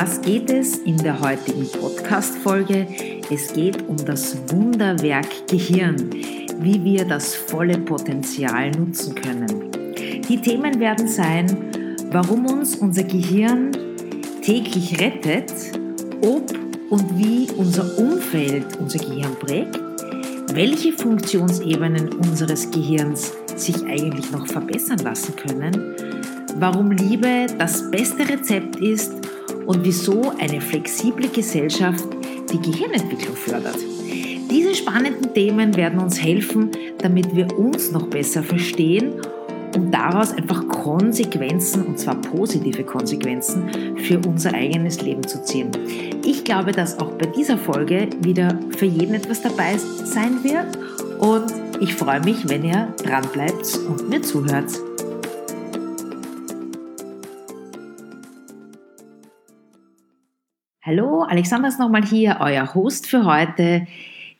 Was geht es in der heutigen Podcast-Folge? Es geht um das Wunderwerk Gehirn, wie wir das volle Potenzial nutzen können. Die Themen werden sein, warum uns unser Gehirn täglich rettet, ob und wie unser Umfeld unser Gehirn prägt, welche Funktionsebenen unseres Gehirns sich eigentlich noch verbessern lassen können, warum Liebe das beste Rezept ist und wieso eine flexible Gesellschaft die Gehirnentwicklung fördert. Diese spannenden Themen werden uns helfen, damit wir uns noch besser verstehen und daraus einfach Konsequenzen, und zwar positive Konsequenzen, für unser eigenes Leben zu ziehen. Ich glaube, dass auch bei dieser Folge wieder für jeden etwas dabei sein wird und ich freue mich, wenn ihr dran bleibt und mir zuhört. Hallo, Alexander ist nochmal hier, euer Host für heute.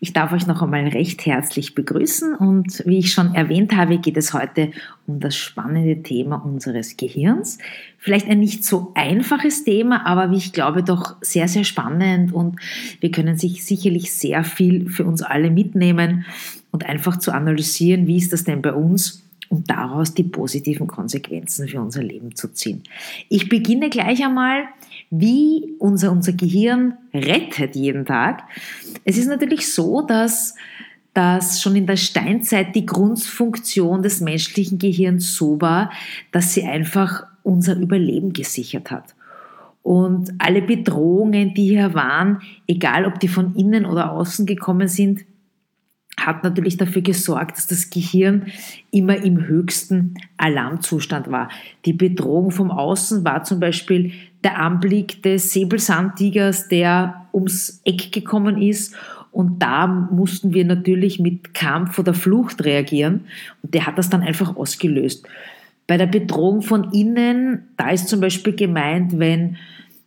Ich darf euch noch einmal recht herzlich begrüßen und wie ich schon erwähnt habe, geht es heute um das spannende Thema unseres Gehirns. Vielleicht ein nicht so einfaches Thema, aber wie ich glaube doch sehr, sehr spannend und wir können sich sicherlich sehr viel für uns alle mitnehmen und einfach zu analysieren, wie ist das denn bei uns um daraus die positiven Konsequenzen für unser Leben zu ziehen. Ich beginne gleich einmal, wie unser, unser Gehirn rettet jeden Tag. Es ist natürlich so, dass dass schon in der Steinzeit die Grundfunktion des menschlichen Gehirns so war, dass sie einfach unser Überleben gesichert hat. Und alle Bedrohungen, die hier waren, egal ob die von innen oder außen gekommen sind, hat natürlich dafür gesorgt, dass das Gehirn immer im höchsten Alarmzustand war. Die Bedrohung vom Außen war zum Beispiel der Anblick des Säbelsandtigers, der ums Eck gekommen ist. Und da mussten wir natürlich mit Kampf oder Flucht reagieren. Und der hat das dann einfach ausgelöst. Bei der Bedrohung von innen, da ist zum Beispiel gemeint, wenn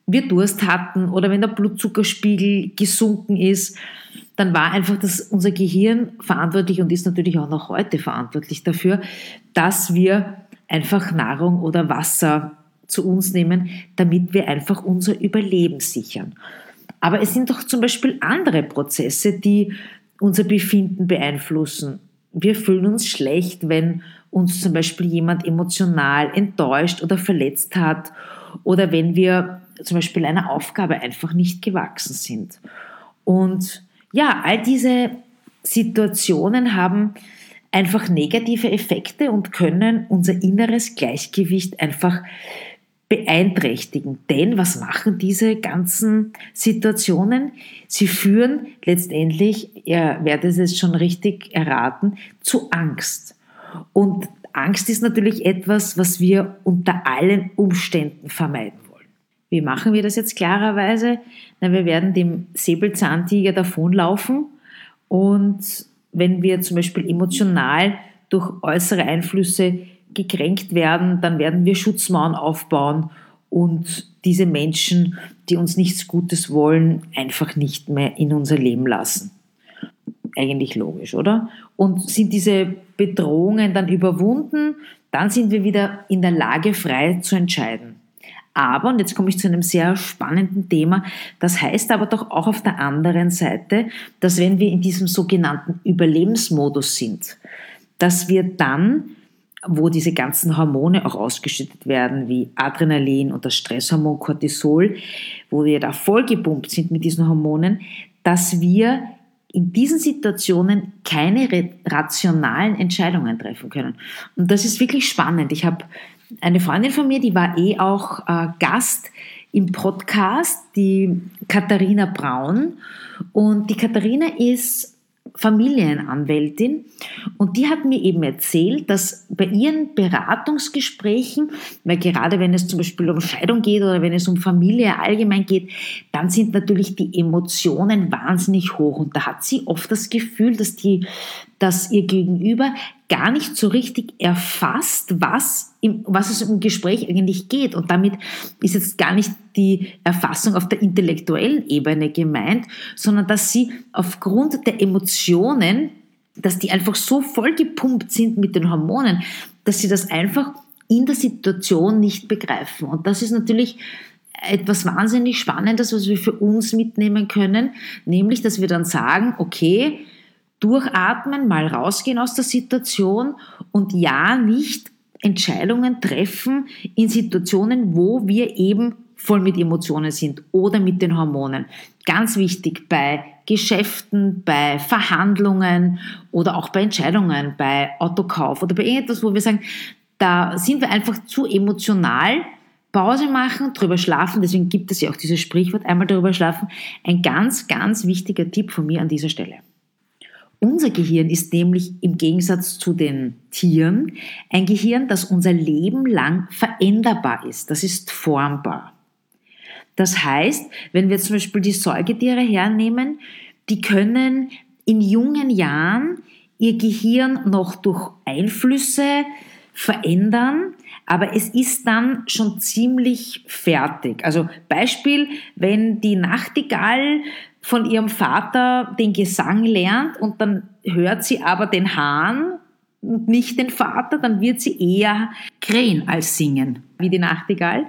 wir Durst hatten oder wenn der Blutzuckerspiegel gesunken ist, dann war einfach das, unser Gehirn verantwortlich und ist natürlich auch noch heute verantwortlich dafür, dass wir einfach Nahrung oder Wasser zu uns nehmen, damit wir einfach unser Überleben sichern. Aber es sind doch zum Beispiel andere Prozesse, die unser Befinden beeinflussen. Wir fühlen uns schlecht, wenn uns zum Beispiel jemand emotional enttäuscht oder verletzt hat oder wenn wir zum Beispiel einer Aufgabe einfach nicht gewachsen sind. Und ja, all diese Situationen haben einfach negative Effekte und können unser inneres Gleichgewicht einfach beeinträchtigen. Denn was machen diese ganzen Situationen? Sie führen letztendlich, ihr werdet es schon richtig erraten, zu Angst. Und Angst ist natürlich etwas, was wir unter allen Umständen vermeiden wollen. Wie machen wir das jetzt klarerweise? Na, wir werden dem Säbelzahntiger davonlaufen und wenn wir zum Beispiel emotional durch äußere Einflüsse gekränkt werden, dann werden wir Schutzmauern aufbauen und diese Menschen, die uns nichts Gutes wollen, einfach nicht mehr in unser Leben lassen. Eigentlich logisch, oder? Und sind diese Bedrohungen dann überwunden, dann sind wir wieder in der Lage, frei zu entscheiden. Aber, und jetzt komme ich zu einem sehr spannenden Thema, das heißt aber doch auch auf der anderen Seite, dass wenn wir in diesem sogenannten Überlebensmodus sind, dass wir dann, wo diese ganzen Hormone auch ausgeschüttet werden, wie Adrenalin und das Stresshormon Cortisol, wo wir da vollgepumpt sind mit diesen Hormonen, dass wir in diesen Situationen keine rationalen Entscheidungen treffen können. Und das ist wirklich spannend. Ich habe eine Freundin von mir, die war eh auch äh, Gast im Podcast, die Katharina Braun. Und die Katharina ist Familienanwältin. Und die hat mir eben erzählt, dass bei ihren Beratungsgesprächen, weil gerade wenn es zum Beispiel um Scheidung geht oder wenn es um Familie allgemein geht, dann sind natürlich die Emotionen wahnsinnig hoch. Und da hat sie oft das Gefühl, dass die, dass ihr Gegenüber gar nicht so richtig erfasst, was, im, was es im Gespräch eigentlich geht. Und damit ist jetzt gar nicht die Erfassung auf der intellektuellen Ebene gemeint, sondern dass sie aufgrund der Emotionen, dass die einfach so vollgepumpt sind mit den Hormonen, dass sie das einfach in der Situation nicht begreifen. Und das ist natürlich etwas wahnsinnig Spannendes, was wir für uns mitnehmen können, nämlich, dass wir dann sagen, okay, durchatmen, mal rausgehen aus der Situation und ja, nicht Entscheidungen treffen in Situationen, wo wir eben voll mit Emotionen sind oder mit den Hormonen. Ganz wichtig bei Geschäften, bei Verhandlungen oder auch bei Entscheidungen, bei Autokauf oder bei irgendetwas, wo wir sagen, da sind wir einfach zu emotional. Pause machen, drüber schlafen, deswegen gibt es ja auch dieses Sprichwort, einmal drüber schlafen. Ein ganz, ganz wichtiger Tipp von mir an dieser Stelle. Unser Gehirn ist nämlich im Gegensatz zu den Tieren ein Gehirn, das unser Leben lang veränderbar ist. Das ist formbar. Das heißt, wenn wir zum Beispiel die Säugetiere hernehmen, die können in jungen Jahren ihr Gehirn noch durch Einflüsse verändern, aber es ist dann schon ziemlich fertig. Also Beispiel, wenn die Nachtigall von ihrem Vater den Gesang lernt und dann hört sie aber den Hahn und nicht den Vater, dann wird sie eher krähen als singen, wie die Nachtigall.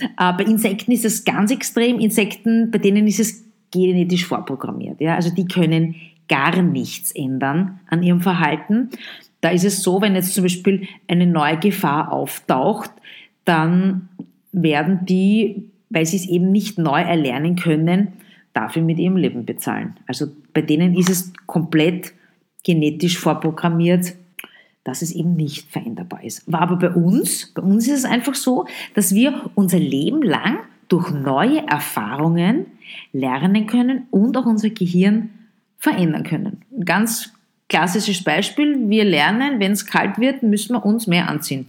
Äh, bei Insekten ist es ganz extrem. Insekten, bei denen ist es genetisch vorprogrammiert. Ja? Also die können gar nichts ändern an ihrem Verhalten. Da ist es so, wenn jetzt zum Beispiel eine neue Gefahr auftaucht, dann werden die, weil sie es eben nicht neu erlernen können, dafür mit ihrem Leben bezahlen. Also bei denen ist es komplett genetisch vorprogrammiert, dass es eben nicht veränderbar ist. War aber bei uns, bei uns ist es einfach so, dass wir unser Leben lang durch neue Erfahrungen lernen können und auch unser Gehirn verändern können. Ein ganz klassisches Beispiel, wir lernen, wenn es kalt wird, müssen wir uns mehr anziehen.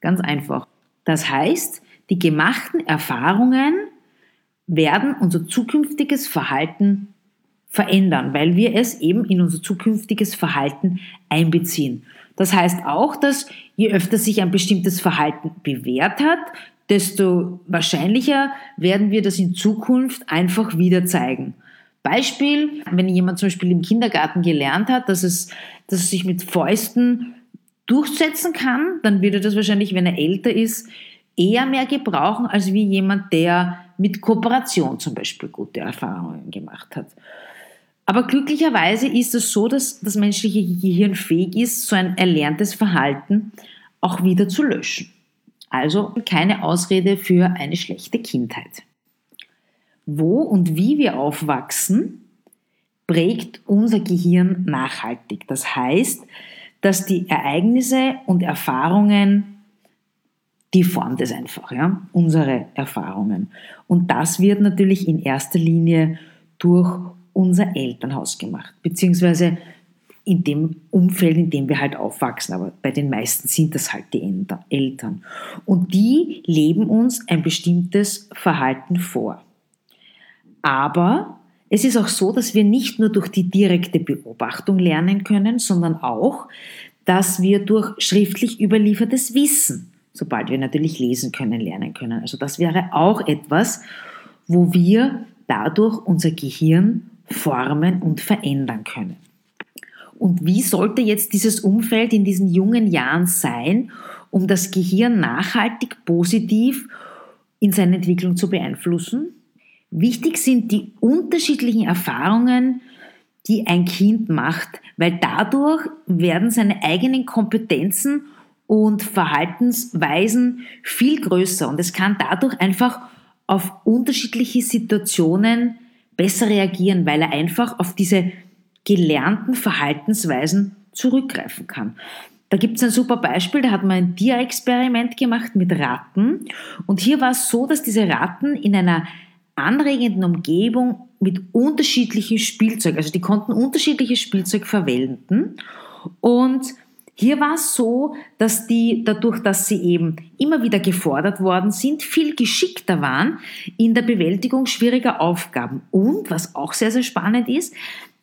Ganz einfach. Das heißt, die gemachten Erfahrungen werden unser zukünftiges Verhalten verändern, weil wir es eben in unser zukünftiges Verhalten einbeziehen. Das heißt auch, dass je öfter sich ein bestimmtes Verhalten bewährt hat, desto wahrscheinlicher werden wir das in Zukunft einfach wieder zeigen. Beispiel, wenn jemand zum Beispiel im Kindergarten gelernt hat, dass es, dass es sich mit Fäusten durchsetzen kann, dann wird er das wahrscheinlich, wenn er älter ist, eher mehr gebrauchen, als wie jemand, der mit Kooperation zum Beispiel gute Erfahrungen gemacht hat. Aber glücklicherweise ist es so, dass das menschliche Gehirn fähig ist, so ein erlerntes Verhalten auch wieder zu löschen. Also keine Ausrede für eine schlechte Kindheit. Wo und wie wir aufwachsen, prägt unser Gehirn nachhaltig. Das heißt, dass die Ereignisse und Erfahrungen die formt es einfach, ja, unsere Erfahrungen. Und das wird natürlich in erster Linie durch unser Elternhaus gemacht, beziehungsweise in dem Umfeld, in dem wir halt aufwachsen. Aber bei den meisten sind das halt die Eltern. Und die leben uns ein bestimmtes Verhalten vor. Aber es ist auch so, dass wir nicht nur durch die direkte Beobachtung lernen können, sondern auch, dass wir durch schriftlich überliefertes Wissen sobald wir natürlich lesen können, lernen können. Also das wäre auch etwas, wo wir dadurch unser Gehirn formen und verändern können. Und wie sollte jetzt dieses Umfeld in diesen jungen Jahren sein, um das Gehirn nachhaltig positiv in seiner Entwicklung zu beeinflussen? Wichtig sind die unterschiedlichen Erfahrungen, die ein Kind macht, weil dadurch werden seine eigenen Kompetenzen und Verhaltensweisen viel größer und es kann dadurch einfach auf unterschiedliche Situationen besser reagieren, weil er einfach auf diese gelernten Verhaltensweisen zurückgreifen kann. Da gibt es ein super Beispiel, da hat man ein Tierexperiment gemacht mit Ratten und hier war es so, dass diese Ratten in einer anregenden Umgebung mit unterschiedlichen Spielzeug. Also die konnten unterschiedliches Spielzeug verwenden und hier war es so, dass die, dadurch, dass sie eben immer wieder gefordert worden sind, viel geschickter waren in der Bewältigung schwieriger Aufgaben. Und, was auch sehr, sehr spannend ist,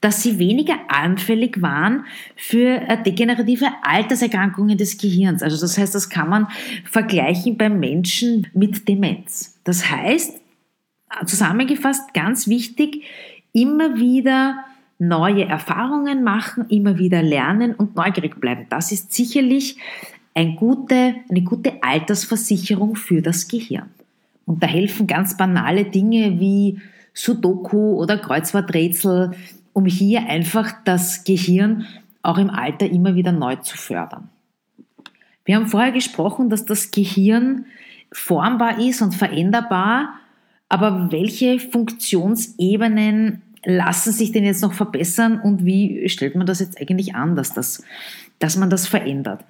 dass sie weniger anfällig waren für äh, degenerative Alterserkrankungen des Gehirns. Also das heißt, das kann man vergleichen beim Menschen mit Demenz. Das heißt, zusammengefasst, ganz wichtig, immer wieder neue Erfahrungen machen, immer wieder lernen und neugierig bleiben. Das ist sicherlich eine gute, eine gute Altersversicherung für das Gehirn. Und da helfen ganz banale Dinge wie Sudoku oder Kreuzworträtsel, um hier einfach das Gehirn auch im Alter immer wieder neu zu fördern. Wir haben vorher gesprochen, dass das Gehirn formbar ist und veränderbar, aber welche Funktionsebenen lassen sich denn jetzt noch verbessern und wie stellt man das jetzt eigentlich an, dass, das, dass man das verändert?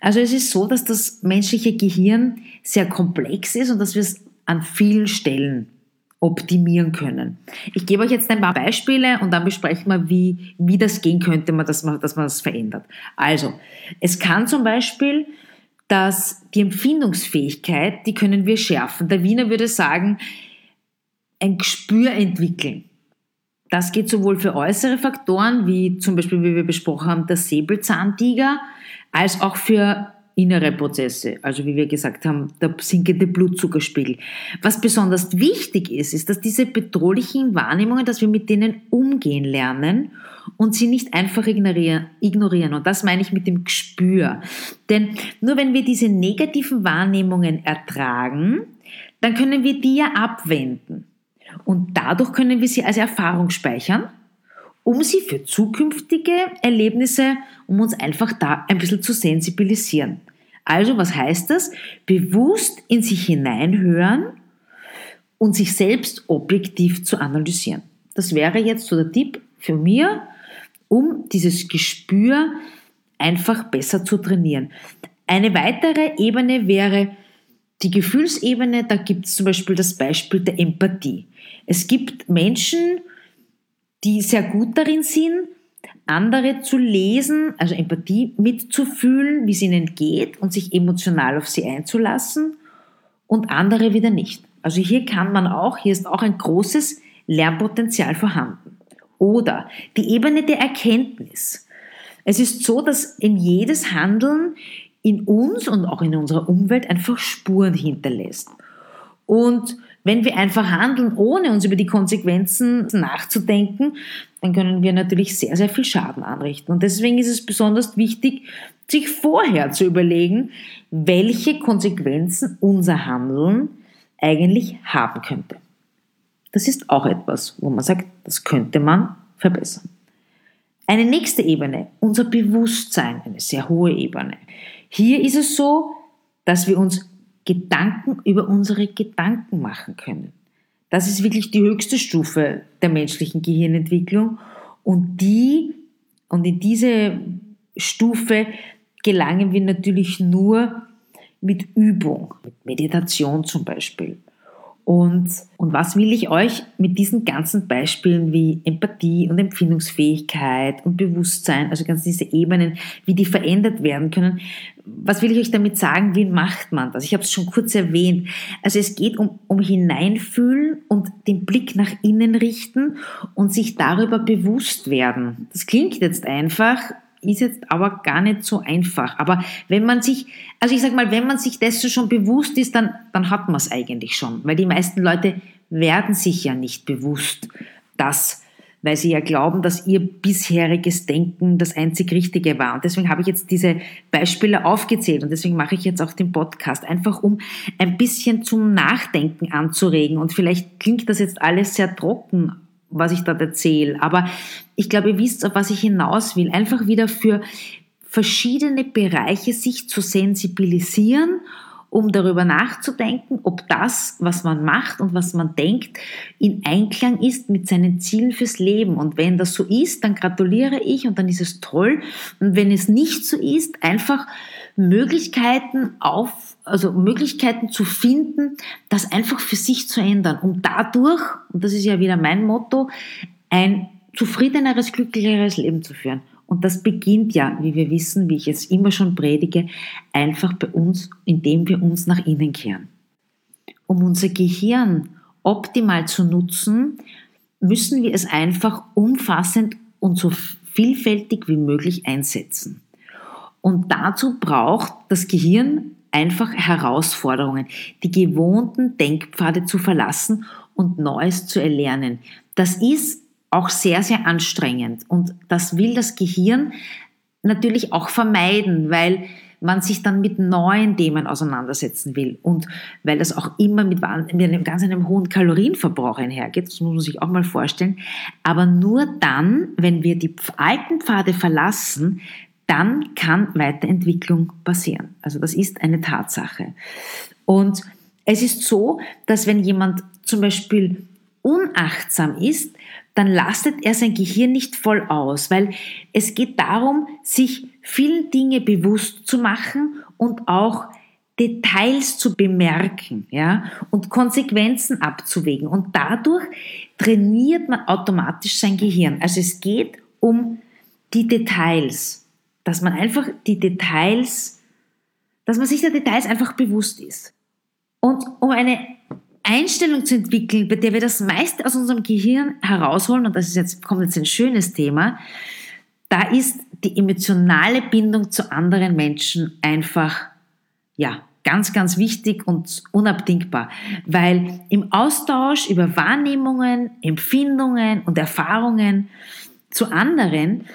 Also es ist so, dass das menschliche Gehirn sehr komplex ist und dass wir es an vielen Stellen optimieren können. Ich gebe euch jetzt ein paar Beispiele und dann besprechen wir, wie, wie das gehen könnte, dass man, dass man das verändert. Also, es kann zum Beispiel, dass die Empfindungsfähigkeit, die können wir schärfen. Der Wiener würde sagen, ein Gespür entwickeln. Das geht sowohl für äußere Faktoren, wie zum Beispiel, wie wir besprochen haben, der Säbelzahntiger, als auch für innere Prozesse, also wie wir gesagt haben, der sinkende Blutzuckerspiegel. Was besonders wichtig ist, ist, dass diese bedrohlichen Wahrnehmungen, dass wir mit denen umgehen lernen und sie nicht einfach ignorieren. Und das meine ich mit dem Gespür. Denn nur wenn wir diese negativen Wahrnehmungen ertragen, dann können wir die ja abwenden. Und dadurch können wir sie als Erfahrung speichern, um sie für zukünftige Erlebnisse, um uns einfach da ein bisschen zu sensibilisieren. Also, was heißt das? Bewusst in sich hineinhören und sich selbst objektiv zu analysieren. Das wäre jetzt so der Tipp für mir, um dieses Gespür einfach besser zu trainieren. Eine weitere Ebene wäre die Gefühlsebene. Da gibt es zum Beispiel das Beispiel der Empathie. Es gibt Menschen, die sehr gut darin sind, andere zu lesen, also Empathie mitzufühlen, wie es ihnen geht und sich emotional auf sie einzulassen und andere wieder nicht. Also hier kann man auch, hier ist auch ein großes Lernpotenzial vorhanden. Oder die Ebene der Erkenntnis. Es ist so, dass in jedes Handeln in uns und auch in unserer Umwelt einfach Spuren hinterlässt. Und wenn wir einfach handeln, ohne uns über die Konsequenzen nachzudenken, dann können wir natürlich sehr, sehr viel Schaden anrichten. Und deswegen ist es besonders wichtig, sich vorher zu überlegen, welche Konsequenzen unser Handeln eigentlich haben könnte. Das ist auch etwas, wo man sagt, das könnte man verbessern. Eine nächste Ebene, unser Bewusstsein, eine sehr hohe Ebene. Hier ist es so, dass wir uns Gedanken über unsere Gedanken machen können. Das ist wirklich die höchste Stufe der menschlichen Gehirnentwicklung und die und in diese Stufe gelangen wir natürlich nur mit Übung, mit Meditation zum Beispiel. Und, und was will ich euch mit diesen ganzen Beispielen wie Empathie und Empfindungsfähigkeit und Bewusstsein, also ganz diese Ebenen, wie die verändert werden können, was will ich euch damit sagen? Wie macht man das? Ich habe es schon kurz erwähnt. Also es geht um, um Hineinfühlen und den Blick nach innen richten und sich darüber bewusst werden. Das klingt jetzt einfach, ist jetzt aber gar nicht so einfach. Aber wenn man sich, also ich sag mal, wenn man sich dessen schon bewusst ist, dann, dann hat man es eigentlich schon. Weil die meisten Leute werden sich ja nicht bewusst, dass, weil sie ja glauben, dass ihr bisheriges Denken das einzig Richtige war. Und deswegen habe ich jetzt diese Beispiele aufgezählt und deswegen mache ich jetzt auch den Podcast, einfach um ein bisschen zum Nachdenken anzuregen. Und vielleicht klingt das jetzt alles sehr trocken was ich dort erzähle. Aber ich glaube, ihr wisst, auf was ich hinaus will. Einfach wieder für verschiedene Bereiche sich zu sensibilisieren, um darüber nachzudenken, ob das, was man macht und was man denkt, in Einklang ist mit seinen Zielen fürs Leben. Und wenn das so ist, dann gratuliere ich und dann ist es toll. Und wenn es nicht so ist, einfach Möglichkeiten auf, also Möglichkeiten zu finden, das einfach für sich zu ändern, um dadurch, und das ist ja wieder mein Motto, ein zufriedeneres, glücklicheres Leben zu führen. Und das beginnt ja, wie wir wissen, wie ich es immer schon predige, einfach bei uns, indem wir uns nach innen kehren. Um unser Gehirn optimal zu nutzen, müssen wir es einfach umfassend und so vielfältig wie möglich einsetzen. Und dazu braucht das Gehirn einfach Herausforderungen, die gewohnten Denkpfade zu verlassen und Neues zu erlernen. Das ist auch sehr, sehr anstrengend und das will das Gehirn natürlich auch vermeiden, weil man sich dann mit neuen Themen auseinandersetzen will und weil das auch immer mit, mit einem ganz einem hohen Kalorienverbrauch einhergeht, das muss man sich auch mal vorstellen, aber nur dann, wenn wir die alten Pfade verlassen, dann kann Weiterentwicklung passieren. Also das ist eine Tatsache. Und es ist so, dass wenn jemand zum Beispiel unachtsam ist, dann lastet er sein Gehirn nicht voll aus, weil es geht darum, sich vielen Dinge bewusst zu machen und auch Details zu bemerken, ja, und Konsequenzen abzuwägen. Und dadurch trainiert man automatisch sein Gehirn. Also es geht um die Details, dass man einfach die Details, dass man sich der Details einfach bewusst ist. Und um eine Einstellung zu entwickeln, bei der wir das meiste aus unserem Gehirn herausholen, und das ist jetzt, kommt jetzt ein schönes Thema, da ist die emotionale Bindung zu anderen Menschen einfach, ja, ganz, ganz wichtig und unabdingbar, weil im Austausch über Wahrnehmungen, Empfindungen und Erfahrungen zu anderen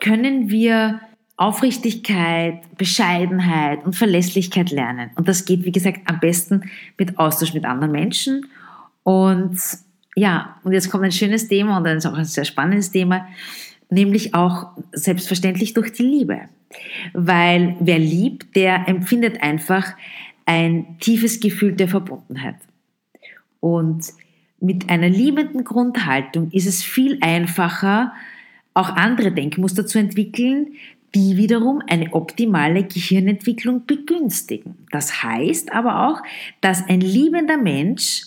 können wir Aufrichtigkeit, Bescheidenheit und Verlässlichkeit lernen. Und das geht, wie gesagt, am besten mit Austausch mit anderen Menschen. Und ja, und jetzt kommt ein schönes Thema und dann ist auch ein sehr spannendes Thema, nämlich auch selbstverständlich durch die Liebe. Weil wer liebt, der empfindet einfach ein tiefes Gefühl der Verbundenheit. Und mit einer liebenden Grundhaltung ist es viel einfacher, auch andere Denkmuster zu entwickeln, die wiederum eine optimale Gehirnentwicklung begünstigen. Das heißt aber auch, dass ein liebender Mensch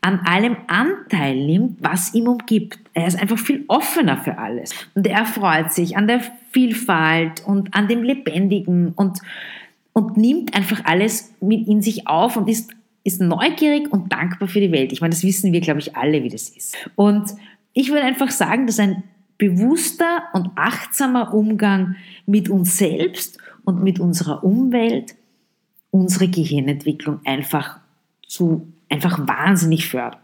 an allem Anteil nimmt, was ihm umgibt. Er ist einfach viel offener für alles. Und er freut sich an der Vielfalt und an dem Lebendigen und, und nimmt einfach alles mit in sich auf und ist, ist neugierig und dankbar für die Welt. Ich meine, das wissen wir, glaube ich, alle, wie das ist. Und ich würde einfach sagen, dass ein bewusster und achtsamer Umgang mit uns selbst und mit unserer Umwelt unsere Gehirnentwicklung einfach zu, einfach wahnsinnig fördert.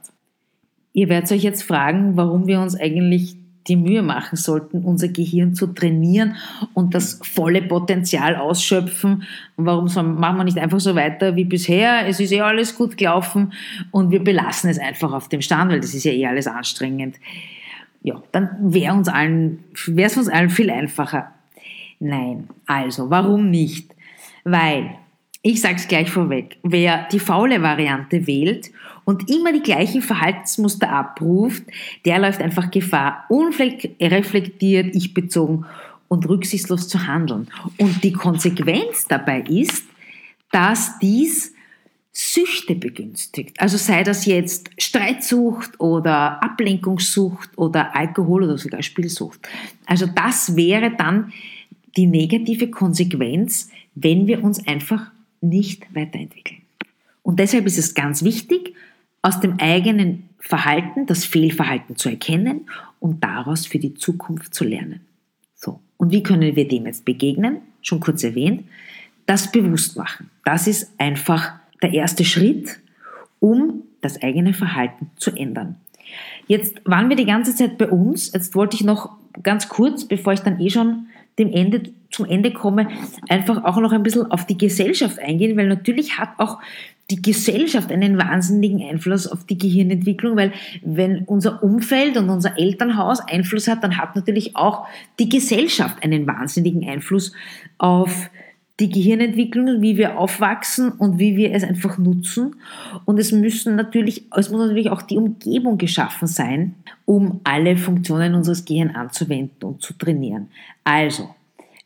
Ihr werdet euch jetzt fragen, warum wir uns eigentlich die Mühe machen sollten, unser Gehirn zu trainieren und das volle Potenzial ausschöpfen. Warum machen wir nicht einfach so weiter wie bisher? Es ist eh alles gut gelaufen und wir belassen es einfach auf dem Stand, weil das ist ja eh alles anstrengend ja, dann wäre uns allen, wäre es uns allen viel einfacher. Nein, also warum nicht? Weil, ich sage es gleich vorweg, wer die faule Variante wählt und immer die gleichen Verhaltensmuster abruft, der läuft einfach Gefahr, unreflektiert, ich-bezogen und rücksichtslos zu handeln. Und die Konsequenz dabei ist, dass dies Süchte begünstigt. Also sei das jetzt Streitsucht oder Ablenkungssucht oder Alkohol oder sogar Spielsucht. Also das wäre dann die negative Konsequenz, wenn wir uns einfach nicht weiterentwickeln. Und deshalb ist es ganz wichtig, aus dem eigenen Verhalten das Fehlverhalten zu erkennen und daraus für die Zukunft zu lernen. So. Und wie können wir dem jetzt begegnen? Schon kurz erwähnt. Das bewusst machen. Das ist einfach der erste Schritt, um das eigene Verhalten zu ändern. Jetzt waren wir die ganze Zeit bei uns. Jetzt wollte ich noch ganz kurz, bevor ich dann eh schon dem Ende, zum Ende komme, einfach auch noch ein bisschen auf die Gesellschaft eingehen, weil natürlich hat auch die Gesellschaft einen wahnsinnigen Einfluss auf die Gehirnentwicklung, weil wenn unser Umfeld und unser Elternhaus Einfluss hat, dann hat natürlich auch die Gesellschaft einen wahnsinnigen Einfluss auf die Gehirnentwicklung, wie wir aufwachsen und wie wir es einfach nutzen. Und es müssen natürlich, es muss natürlich auch die Umgebung geschaffen sein, um alle Funktionen unseres Gehirns anzuwenden und zu trainieren. Also,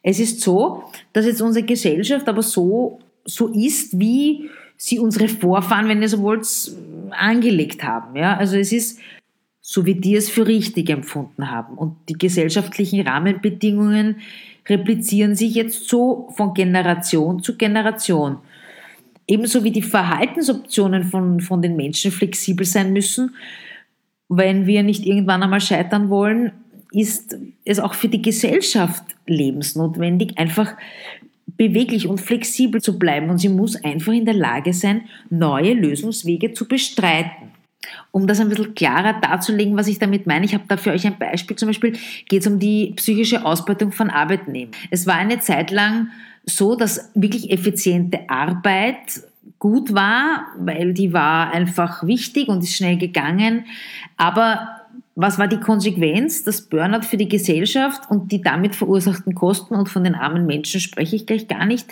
Es ist so, dass jetzt unsere Gesellschaft aber so, so ist, wie sie unsere Vorfahren, wenn ihr so wollt, angelegt haben. Ja? Also es ist so, wie die es für richtig empfunden haben. Und die gesellschaftlichen Rahmenbedingungen replizieren sich jetzt so von Generation zu Generation. Ebenso wie die Verhaltensoptionen von, von den Menschen flexibel sein müssen, wenn wir nicht irgendwann einmal scheitern wollen, ist es auch für die Gesellschaft lebensnotwendig, einfach beweglich und flexibel zu bleiben. Und sie muss einfach in der Lage sein, neue Lösungswege zu bestreiten. Um das ein bisschen klarer darzulegen, was ich damit meine, ich habe da für euch ein Beispiel. Zum Beispiel geht es um die psychische Ausbeutung von Arbeitnehmern. Es war eine Zeit lang so, dass wirklich effiziente Arbeit gut war, weil die war einfach wichtig und ist schnell gegangen. Aber was war die Konsequenz? Das Burnout für die Gesellschaft und die damit verursachten Kosten und von den armen Menschen spreche ich gleich gar nicht.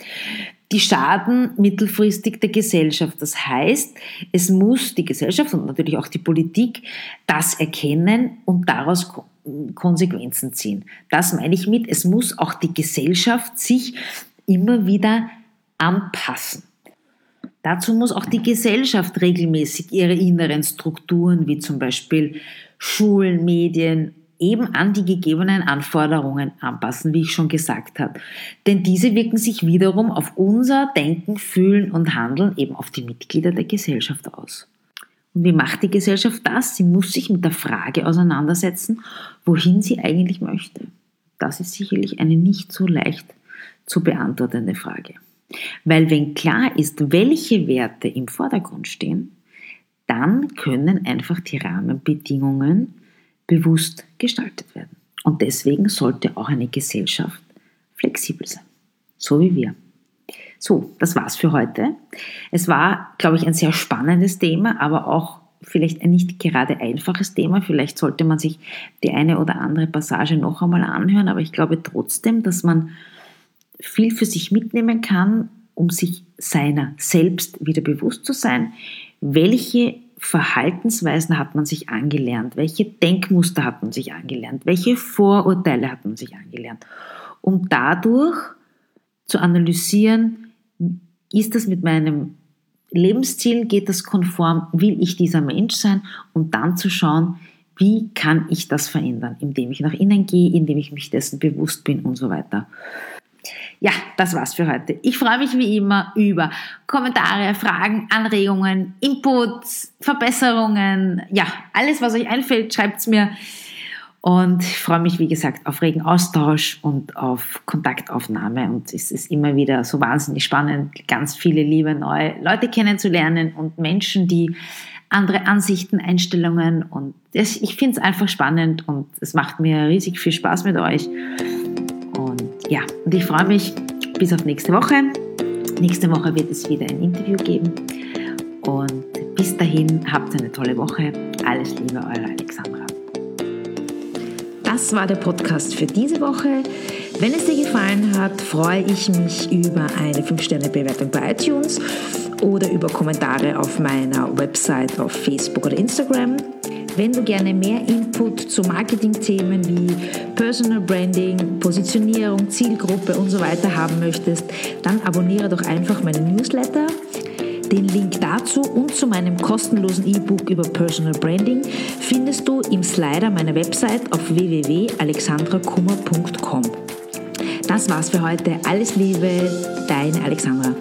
Die Schaden mittelfristig der Gesellschaft. Das heißt, es muss die Gesellschaft und natürlich auch die Politik das erkennen und daraus Konsequenzen ziehen. Das meine ich mit, es muss auch die Gesellschaft sich immer wieder anpassen. Dazu muss auch die Gesellschaft regelmäßig ihre inneren Strukturen, wie zum Beispiel Schulen, Medien, eben an die gegebenen Anforderungen anpassen, wie ich schon gesagt habe. Denn diese wirken sich wiederum auf unser Denken, Fühlen und Handeln, eben auf die Mitglieder der Gesellschaft aus. Und wie macht die Gesellschaft das? Sie muss sich mit der Frage auseinandersetzen, wohin sie eigentlich möchte. Das ist sicherlich eine nicht so leicht zu beantwortende Frage. Weil wenn klar ist, welche Werte im Vordergrund stehen, dann können einfach die Rahmenbedingungen bewusst gestaltet werden. Und deswegen sollte auch eine Gesellschaft flexibel sein, so wie wir. So, das war's für heute. Es war, glaube ich, ein sehr spannendes Thema, aber auch vielleicht ein nicht gerade einfaches Thema. Vielleicht sollte man sich die eine oder andere Passage noch einmal anhören, aber ich glaube trotzdem, dass man viel für sich mitnehmen kann, um sich seiner selbst wieder bewusst zu sein. Welche Verhaltensweisen hat man sich angelernt? Welche Denkmuster hat man sich angelernt? Welche Vorurteile hat man sich angelernt? Um dadurch zu analysieren, ist das mit meinem Lebensziel, geht das konform, will ich dieser Mensch sein? Und dann zu schauen, wie kann ich das verändern, indem ich nach innen gehe, indem ich mich dessen bewusst bin und so weiter. Ja, das war's für heute. Ich freue mich wie immer über Kommentare, Fragen, Anregungen, Inputs, Verbesserungen. Ja, alles, was euch einfällt, schreibt's mir. Und ich freue mich, wie gesagt, auf regen Austausch und auf Kontaktaufnahme. Und es ist immer wieder so wahnsinnig spannend, ganz viele liebe neue Leute kennenzulernen und Menschen, die andere Ansichten, Einstellungen. Und ich finde es einfach spannend und es macht mir riesig viel Spaß mit euch ja, und ich freue mich bis auf nächste Woche. Nächste Woche wird es wieder ein Interview geben. Und bis dahin habt eine tolle Woche. Alles Liebe, eure Alexandra. Das war der Podcast für diese Woche. Wenn es dir gefallen hat, freue ich mich über eine 5-Sterne-Bewertung bei iTunes oder über Kommentare auf meiner Website auf Facebook oder Instagram. Wenn du gerne mehr Input zu Marketingthemen wie Personal Branding, Positionierung, Zielgruppe und so weiter haben möchtest, dann abonniere doch einfach meinen Newsletter. Den Link dazu und zu meinem kostenlosen E-Book über Personal Branding findest du im Slider meiner Website auf www.alexandrakummer.com. Das war's für heute. Alles Liebe, deine Alexandra.